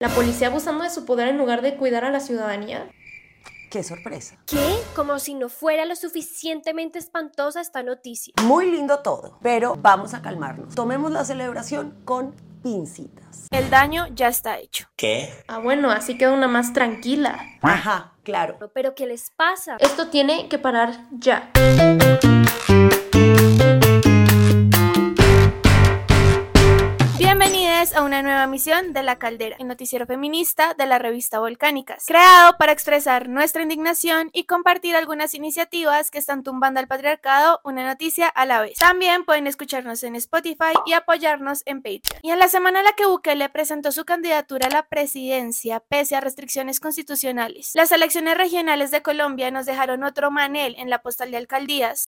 ¿La policía abusando de su poder en lugar de cuidar a la ciudadanía? ¡Qué sorpresa! ¿Qué? Como si no fuera lo suficientemente espantosa esta noticia. Muy lindo todo, pero vamos a calmarnos. Tomemos la celebración con pincitas. El daño ya está hecho. ¿Qué? Ah, bueno, así queda una más tranquila. Ajá, claro. ¿Pero qué les pasa? Esto tiene que parar ya. Una nueva misión de La Caldera, el noticiero feminista de la revista Volcánicas, creado para expresar nuestra indignación y compartir algunas iniciativas que están tumbando al patriarcado una noticia a la vez. También pueden escucharnos en Spotify y apoyarnos en Patreon. Y en la semana en la que Bukele presentó su candidatura a la presidencia, pese a restricciones constitucionales, las elecciones regionales de Colombia nos dejaron otro manel en la postal de alcaldías.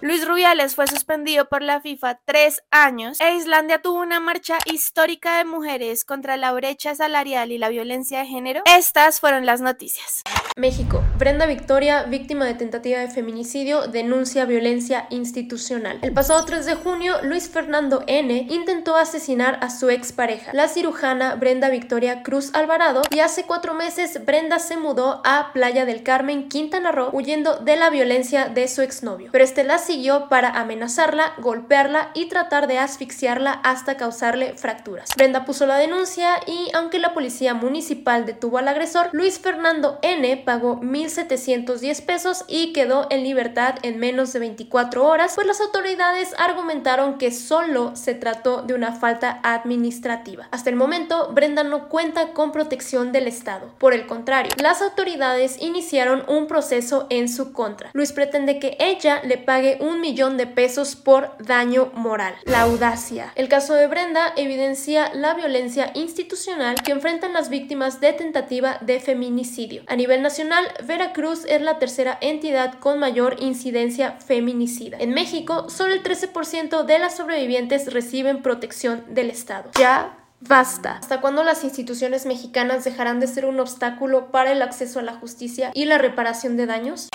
Luis Rubiales fue suspendido por la FIFA tres años e Islandia tuvo una marcha histórica de mujeres contra la brecha salarial y la violencia de género. Estas fueron las noticias. México. Brenda Victoria, víctima de tentativa de feminicidio, denuncia violencia institucional. El pasado 3 de junio, Luis Fernando N. intentó asesinar a su expareja, la cirujana Brenda Victoria Cruz Alvarado, y hace cuatro meses Brenda se mudó a Playa del Carmen, Quintana Roo, huyendo de la violencia de su exnovio. Pero este la siguió para amenazarla, golpearla y tratar de asfixiarla hasta causarle fracturas. Brenda puso la denuncia y, aunque la policía municipal detuvo al agresor, Luis Fernando N pagó 1.710 pesos y quedó en libertad en menos de 24 horas, pues las autoridades argumentaron que solo se trató de una falta administrativa. Hasta el momento, Brenda no cuenta con protección del Estado. Por el contrario, las autoridades iniciaron un proceso en su contra. Luis pretende que ella le pague un millón de pesos por daño moral. La audacia. El caso de Brenda evidencia la violencia institucional que enfrentan las víctimas de tentativa de feminicidio. A nivel nacional, Veracruz es la tercera entidad con mayor incidencia feminicida. En México, solo el 13% de las sobrevivientes reciben protección del Estado. Ya Basta. ¿Hasta cuándo las instituciones mexicanas dejarán de ser un obstáculo para el acceso a la justicia y la reparación de daños?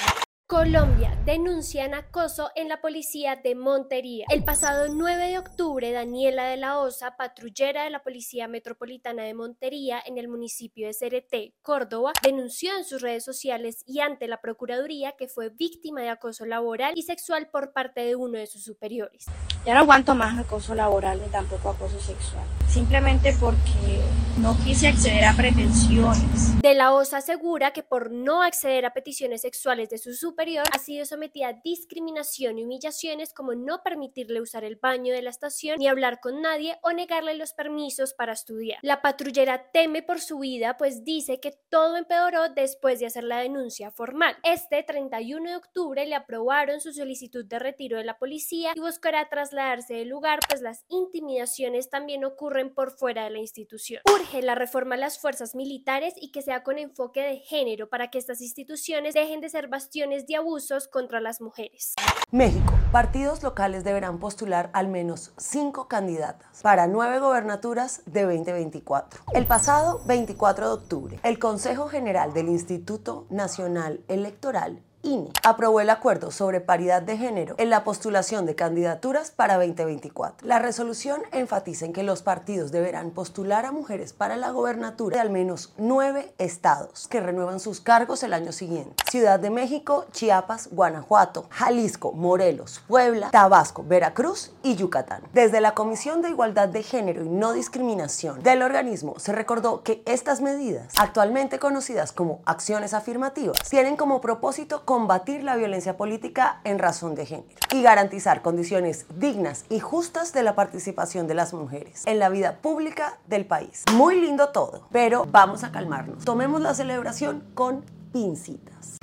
Colombia denuncian acoso en la policía de Montería. El pasado 9 de octubre, Daniela de la Osa, patrullera de la Policía Metropolitana de Montería en el municipio de Cereté, Córdoba, denunció en sus redes sociales y ante la Procuraduría que fue víctima de acoso laboral y sexual por parte de uno de sus superiores. Ya no aguanto más acoso laboral ni tampoco acoso sexual, simplemente porque no quise acceder a pretensiones. De la Osa asegura que por no acceder a peticiones sexuales de sus superiores, ha sido sometida a discriminación y humillaciones como no permitirle usar el baño de la estación ni hablar con nadie o negarle los permisos para estudiar. La patrullera teme por su vida pues dice que todo empeoró después de hacer la denuncia formal. Este 31 de octubre le aprobaron su solicitud de retiro de la policía y buscará trasladarse del lugar pues las intimidaciones también ocurren por fuera de la institución. Urge la reforma a las fuerzas militares y que sea con enfoque de género para que estas instituciones dejen de ser bastiones de abusos contra las mujeres. México. Partidos locales deberán postular al menos cinco candidatas para nueve gobernaturas de 2024. El pasado 24 de octubre, el Consejo General del Instituto Nacional Electoral INE aprobó el acuerdo sobre paridad de género en la postulación de candidaturas para 2024. La resolución enfatiza en que los partidos deberán postular a mujeres para la gobernatura de al menos nueve estados que renuevan sus cargos el año siguiente. Ciudad de México, Chiapas, Guanajuato, Jalisco, Morelos, Puebla, Tabasco, Veracruz y Yucatán. Desde la Comisión de Igualdad de Género y No Discriminación del organismo se recordó que estas medidas, actualmente conocidas como acciones afirmativas, tienen como propósito combatir la violencia política en razón de género y garantizar condiciones dignas y justas de la participación de las mujeres en la vida pública del país. Muy lindo todo, pero vamos a calmarnos. Tomemos la celebración con pincitas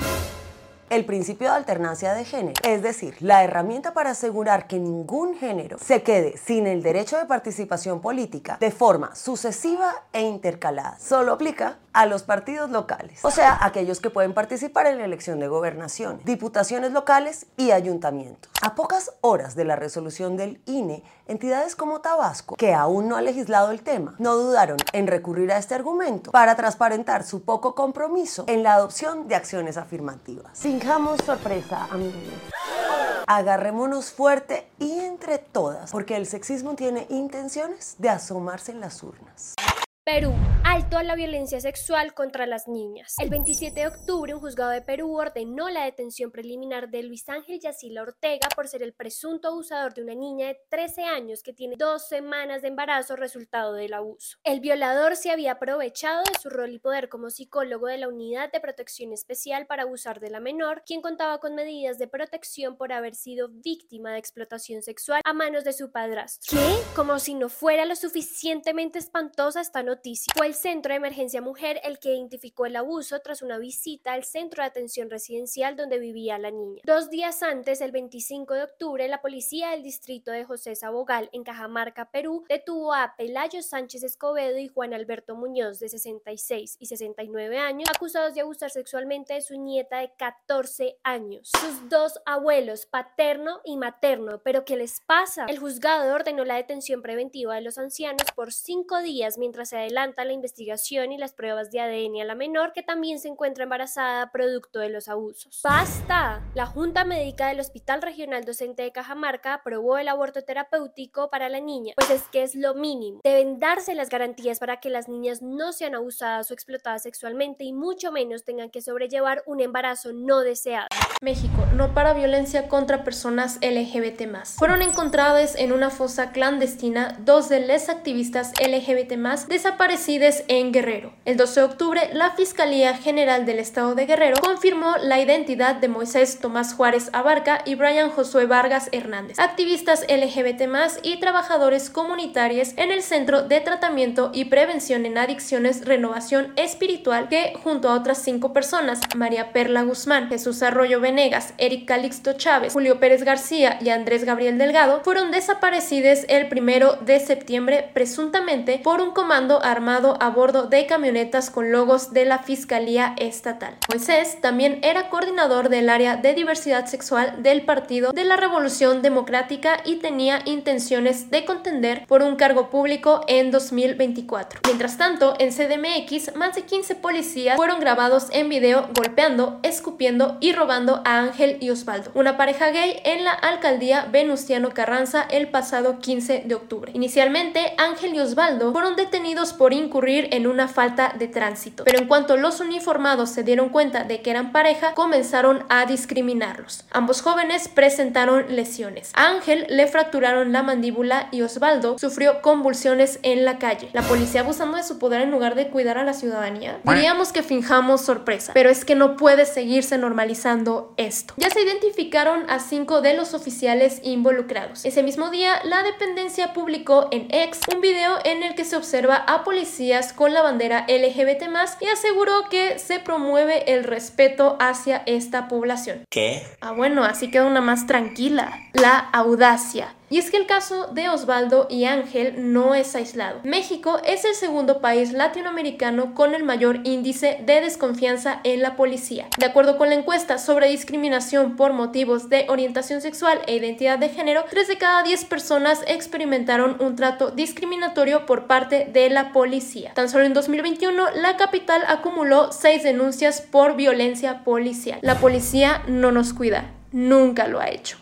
el principio de alternancia de género, es decir, la herramienta para asegurar que ningún género se quede sin el derecho de participación política de forma sucesiva e intercalada. Solo aplica a los partidos locales, o sea, aquellos que pueden participar en la elección de gobernación, diputaciones locales y ayuntamientos. A pocas horas de la resolución del INE, entidades como Tabasco, que aún no ha legislado el tema, no dudaron en recurrir a este argumento para transparentar su poco compromiso en la adopción de acciones afirmativas. Fijamos sorpresa, amigos. Agarrémonos fuerte y entre todas, porque el sexismo tiene intenciones de asomarse en las urnas. Perú. Alto a la violencia sexual contra las niñas. El 27 de octubre, un juzgado de Perú ordenó la detención preliminar de Luis Ángel Yacila Ortega por ser el presunto abusador de una niña de 13 años que tiene dos semanas de embarazo resultado del abuso. El violador se había aprovechado de su rol y poder como psicólogo de la Unidad de Protección Especial para abusar de la menor, quien contaba con medidas de protección por haber sido víctima de explotación sexual a manos de su padrastro. ¿Qué? Como si no fuera lo suficientemente espantosa esta noticia. Fue el Centro de Emergencia Mujer el que identificó el abuso tras una visita al centro de atención residencial donde vivía la niña. Dos días antes, el 25 de octubre, la policía del distrito de José Sabogal, en Cajamarca, Perú, detuvo a Pelayo Sánchez Escobedo y Juan Alberto Muñoz, de 66 y 69 años, acusados de abusar sexualmente de su nieta de 14 años. Sus dos abuelos, paterno y materno. ¿Pero qué les pasa? El juzgado ordenó la detención preventiva de los ancianos por cinco días mientras se adelanta la investigación y las pruebas de ADN a la menor que también se encuentra embarazada producto de los abusos. ¡Basta! La Junta Médica del Hospital Regional Docente de Cajamarca aprobó el aborto terapéutico para la niña, pues es que es lo mínimo. Deben darse las garantías para que las niñas no sean abusadas o explotadas sexualmente y mucho menos tengan que sobrellevar un embarazo no deseado. México, no para violencia contra personas LGBT+. Fueron encontradas en una fosa clandestina dos de las activistas LGBT+, desaparecidas en Guerrero. El 12 de octubre, la Fiscalía General del Estado de Guerrero confirmó la identidad de Moisés Tomás Juárez Abarca y Brian Josué Vargas Hernández, activistas LGBT+, y trabajadores comunitarios en el Centro de Tratamiento y Prevención en Adicciones Renovación Espiritual que, junto a otras cinco personas, María Perla Guzmán, Jesús Arroyo Venegas, Eric Calixto Chávez, Julio Pérez García y Andrés Gabriel Delgado, fueron desaparecidos el primero de septiembre presuntamente por un comando armado a bordo de camionetas con logos de la Fiscalía Estatal. Moisés también era coordinador del área de diversidad sexual del Partido de la Revolución Democrática y tenía intenciones de contender por un cargo público en 2024. Mientras tanto, en CDMX, más de 15 policías fueron grabados en video golpeando, escupiendo y robando a Ángel y Osvaldo, una pareja gay en la alcaldía Venustiano Carranza el pasado 15 de octubre. Inicialmente, Ángel y Osvaldo fueron detenidos por incurrir en una falta de tránsito, pero en cuanto los uniformados se dieron cuenta de que eran pareja, comenzaron a discriminarlos. Ambos jóvenes presentaron lesiones. A Ángel le fracturaron la mandíbula y Osvaldo sufrió convulsiones en la calle. La policía abusando de su poder en lugar de cuidar a la ciudadanía. Diríamos que finjamos sorpresa, pero es que no puede seguirse normalizando esto. Ya se identificaron a cinco de los oficiales involucrados. Ese mismo día, la dependencia publicó en X un video en el que se observa a policías con la bandera LGBT y aseguró que se promueve el respeto hacia esta población. ¿Qué? Ah, bueno, así queda una más tranquila. La audacia. Y es que el caso de Osvaldo y Ángel no es aislado. México es el segundo país latinoamericano con el mayor índice de desconfianza en la policía. De acuerdo con la encuesta sobre discriminación por motivos de orientación sexual e identidad de género, 3 de cada 10 personas experimentaron un trato discriminatorio por parte de la policía. Tan solo en 2021, la capital acumuló 6 denuncias por violencia policial. La policía no nos cuida, nunca lo ha hecho.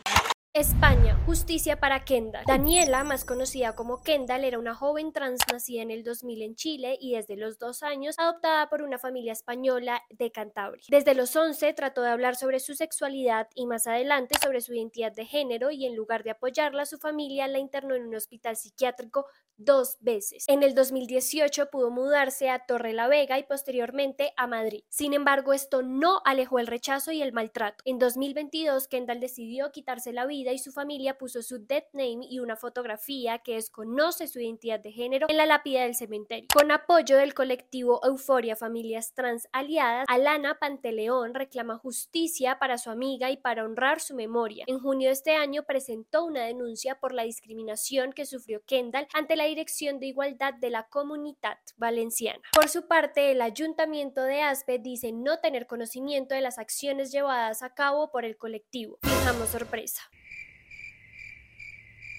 España, justicia para Kendall. Daniela, más conocida como Kendall, era una joven trans nacida en el 2000 en Chile y desde los dos años adoptada por una familia española de Cantabria. Desde los 11 trató de hablar sobre su sexualidad y más adelante sobre su identidad de género y en lugar de apoyarla, su familia la internó en un hospital psiquiátrico dos veces. En el 2018 pudo mudarse a Torre la Vega y posteriormente a Madrid. Sin embargo, esto no alejó el rechazo y el maltrato. En 2022, Kendall decidió quitarse la vida y su familia puso su death name y una fotografía que desconoce su identidad de género en la lápida del cementerio. Con apoyo del colectivo Euforia Familias Trans Aliadas, Alana Panteleón reclama justicia para su amiga y para honrar su memoria. En junio de este año presentó una denuncia por la discriminación que sufrió Kendall ante la Dirección de Igualdad de la Comunidad Valenciana. Por su parte, el Ayuntamiento de Aspe dice no tener conocimiento de las acciones llevadas a cabo por el colectivo. Fijamos sorpresa.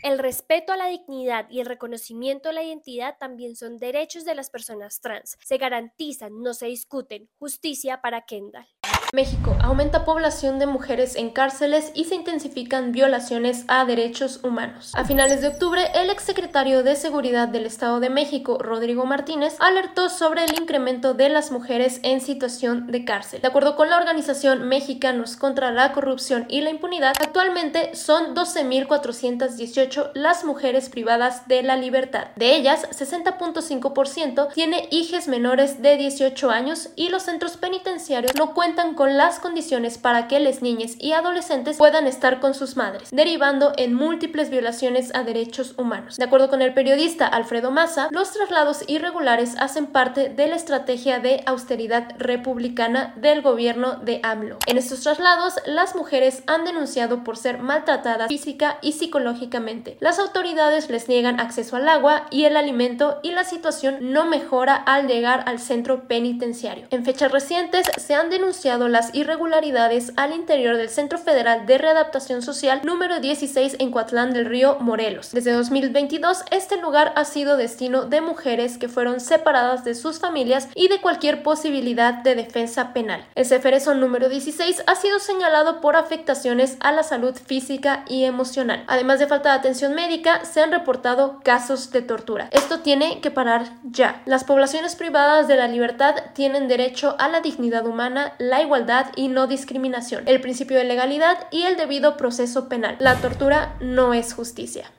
El respeto a la dignidad y el reconocimiento a la identidad también son derechos de las personas trans. Se garantizan, no se discuten. Justicia para Kendall. México aumenta población de mujeres en cárceles y se intensifican violaciones a derechos humanos. A finales de octubre, el exsecretario de Seguridad del Estado de México, Rodrigo Martínez, alertó sobre el incremento de las mujeres en situación de cárcel. De acuerdo con la organización Mexicanos contra la Corrupción y la Impunidad, actualmente son 12.418 las mujeres privadas de la libertad. De ellas, 60.5% tiene hijas menores de 18 años y los centros penitenciarios no cuentan con las condiciones para que las niñas y adolescentes puedan estar con sus madres, derivando en múltiples violaciones a derechos humanos. De acuerdo con el periodista Alfredo Massa, los traslados irregulares hacen parte de la estrategia de austeridad republicana del gobierno de AMLO. En estos traslados, las mujeres han denunciado por ser maltratadas física y psicológicamente. Las autoridades les niegan acceso al agua y el alimento y la situación no mejora al llegar al centro penitenciario. En fechas recientes se han denunciado las irregularidades al interior del Centro Federal de Readaptación Social número 16 en Coatlán del Río, Morelos. Desde 2022, este lugar ha sido destino de mujeres que fueron separadas de sus familias y de cualquier posibilidad de defensa penal. El Ceferezo número 16 ha sido señalado por afectaciones a la salud física y emocional. Además de falta de atención médica, se han reportado casos de tortura. Esto tiene que parar ya. Las poblaciones privadas de la libertad tienen derecho a la dignidad humana, la igualdad y no discriminación, el principio de legalidad y el debido proceso penal. La tortura no es justicia.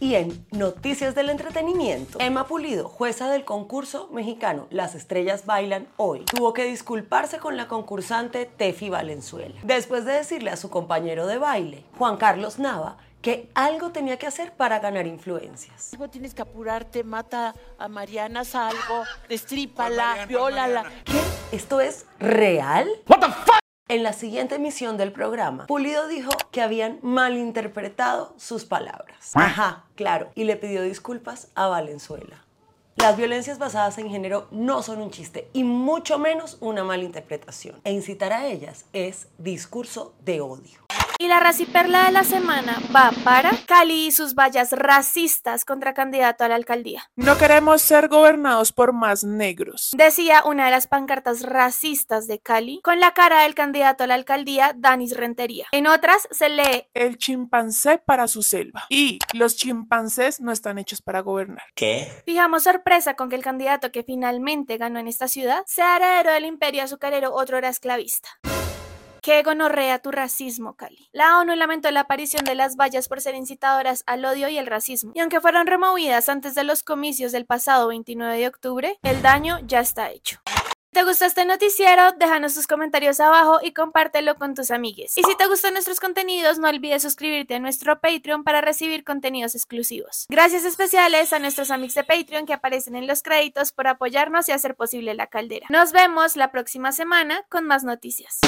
Y en Noticias del Entretenimiento, Emma Pulido, jueza del concurso mexicano Las Estrellas Bailan Hoy, tuvo que disculparse con la concursante Tefi Valenzuela, después de decirle a su compañero de baile, Juan Carlos Nava, que algo tenía que hacer para ganar influencias. Tienes que apurarte, mata a Mariana, salgo, destrípala, viólala. ¿Qué? ¿Esto es real? What the fuck? En la siguiente emisión del programa, Pulido dijo que habían malinterpretado sus palabras. Ajá, claro, y le pidió disculpas a Valenzuela. Las violencias basadas en género no son un chiste y mucho menos una malinterpretación. E incitar a ellas es discurso de odio. Y la raciperla de la semana va para Cali y sus vallas racistas contra candidato a la alcaldía. No queremos ser gobernados por más negros. Decía una de las pancartas racistas de Cali con la cara del candidato a la alcaldía, Danis Rentería. En otras se lee El chimpancé para su selva. Y los chimpancés no están hechos para gobernar. ¿Qué? Fijamos sorpresa con que el candidato que finalmente ganó en esta ciudad sea heredero del imperio azucarero, otro era esclavista. Qué gonorrea tu racismo, Cali. La ONU lamentó la aparición de las vallas por ser incitadoras al odio y el racismo. Y aunque fueron removidas antes de los comicios del pasado 29 de octubre, el daño ya está hecho. ¿Te gustó este noticiero? Déjanos tus comentarios abajo y compártelo con tus amigues. Y si te gustan nuestros contenidos, no olvides suscribirte a nuestro Patreon para recibir contenidos exclusivos. Gracias especiales a nuestros amigos de Patreon que aparecen en los créditos por apoyarnos y hacer posible la caldera. Nos vemos la próxima semana con más noticias.